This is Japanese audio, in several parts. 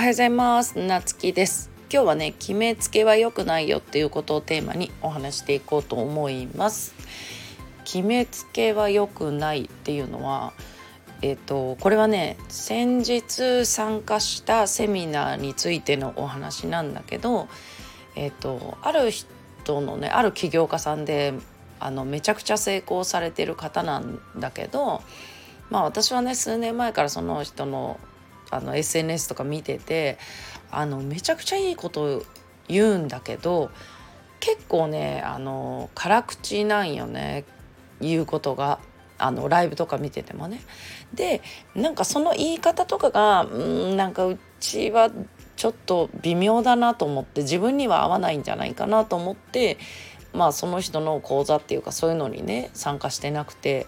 おはようございます。なつきです。今日はね決めつけは良くないよっていうことをテーマにお話していこうと思います。決めつけは良くないっていうのはえっ、とこれはね先日参加したセミナーについてのお話なんだけどえっ、とある人のねある起業家さんであのめちゃくちゃ成功されてる方なんだけどまあ私はね数年前からその人のあの SNS とか見ててあのめちゃくちゃいいこと言うんだけど結構ねあの辛口なんよね言うことがあのライブとか見ててもね。でなんかその言い方とかがうんなんかうちはちょっと微妙だなと思って自分には合わないんじゃないかなと思ってまあその人の講座っていうかそういうのにね参加してなくて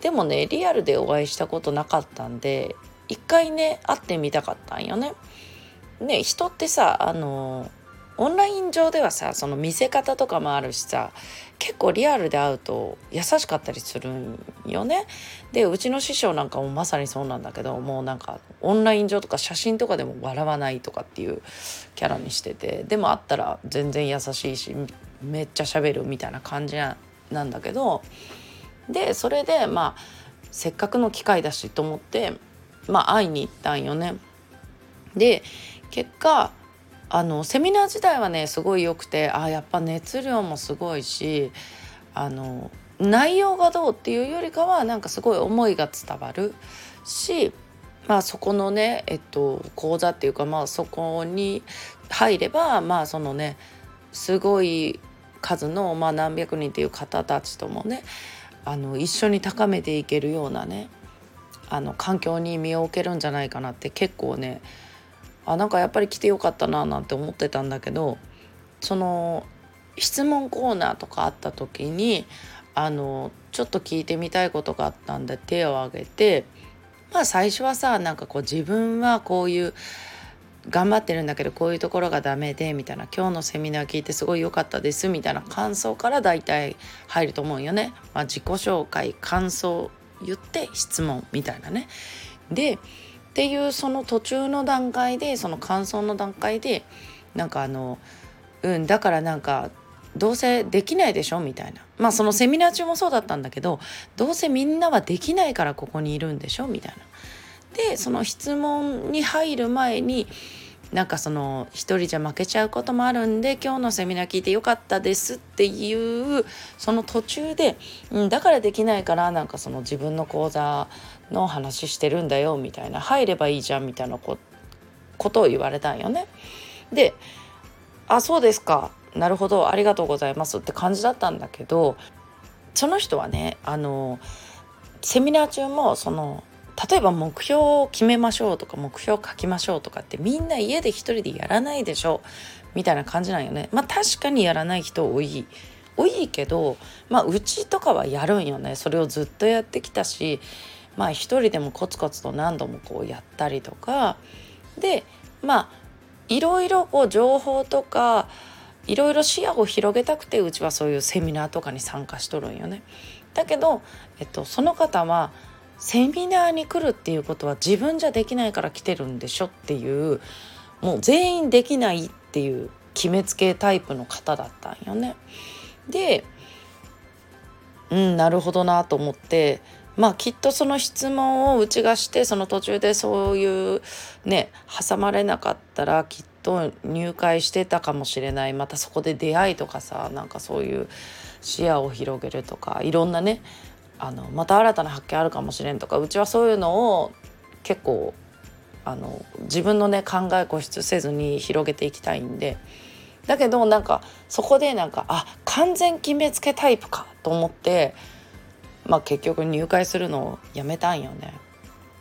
でもねリアルでお会いしたことなかったんで一回ね会ってみたかったんよね。ね人ってさあのオンライン上ではさその見せ方とかもあるしさ結構リアルで会うと優しかったりするんよね。でうちの師匠なんかもまさにそうなんだけどもうなんかオンライン上とか写真とかでも笑わないとかっていうキャラにしててでも会ったら全然優しいしめっちゃ喋るみたいな感じなんだけどでそれでまあせっかくの機会だしと思ってまあ会いに行ったんよね。で結果あのセミナー自体はねすごい良くてあやっぱ熱量もすごいしあの内容がどうっていうよりかはなんかすごい思いが伝わるしまあそこのねえっと講座っていうかまあそこに入ればまあそのねすごい数の、まあ、何百人っていう方たちともねあの一緒に高めていけるようなねあの環境に身を置けるんじゃないかなって結構ねあなんかやっぱり来てよかったななんて思ってたんだけどその質問コーナーとかあった時にあのちょっと聞いてみたいことがあったんで手を挙げてまあ最初はさなんかこう自分はこういう頑張ってるんだけどこういうところがダメでみたいな今日のセミナー聞いてすごい良かったですみたいな感想から大体入ると思うよね。まあ、自己紹介感想言って質問みたいなね。でっていうその途中の段階でその感想の段階でなんかあのうんだからなんかどうせできないでしょみたいなまあそのセミナー中もそうだったんだけどどうせみんなはできないからここにいるんでしょみたいな。でその質問に入る前になんかその一人じゃ負けちゃうこともあるんで今日のセミナー聞いてよかったですっていうその途中で、うん、だからできないからなんかその自分の講座の話してるんだよみたいな入ればいいじゃんみたいなことを言われたんよね。であそうですか。なるほど。ありがとうございます。って感じだったんだけどその人はねあのセミナー中もその例えば目標を決めましょうとか目標を書きましょうとかってみんな家で一人でやらないでしょみたいな感じなんよね。まあ確かにやらない人多い。多いけど、まあうちとかはやるんよね。それをずっとやってきたし、まあ一人でもコツコツと何度もこうやったりとか、で、まあいろいろこう情報とか、いろいろ視野を広げたくてうちはそういうセミナーとかに参加しとるんよね。だけど、えっと、その方はセミナーに来るっていうことは自分じゃできないから来てるんでしょっていうもう全員できないっていう決めつけタイプの方だったんよね。でうんなるほどなと思ってまあきっとその質問をうちがしてその途中でそういうね挟まれなかったらきっと入会してたかもしれないまたそこで出会いとかさなんかそういう視野を広げるとかいろんなねあのまた新たな発見あるかもしれんとかうちはそういうのを結構あの自分のね考え固執せずに広げていきたいんでだけどなんかそこでなんかあ完全決めつけタイプかと思ってまあ結局入会するのをやめたんよね。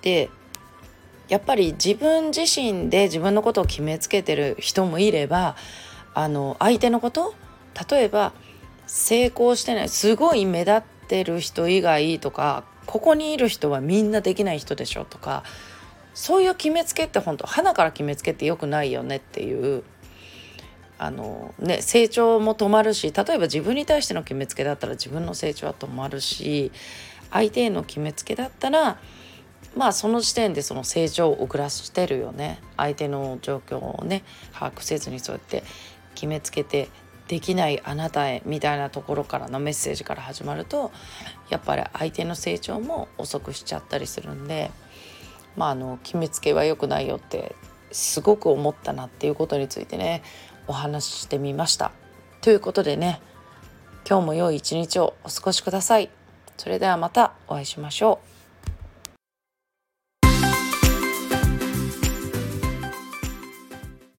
でやっぱり自分自身で自分のことを決めつけてる人もいればあの相手のこと例えば成功してないすごい目立ってる人以外とかここにいる人はみんなできない人でしょとかそういう決めつけって本当花から決めつけってよくないよねっていうあの、ね、成長も止まるし例えば自分に対しての決めつけだったら自分の成長は止まるし相手への決めつけだったらまあその時点でその成長を遅らしてるよね。相手の状況をね把握せずにそうやって決めつけてできないあなたへみたいなところからのメッセージから始まるとやっぱり相手の成長も遅くしちゃったりするんでまああの決めつけは良くないよってすごく思ったなっていうことについてねお話ししてみました。ということでね今日も良い一日をお過ごしください。それではまたお会いしましょう。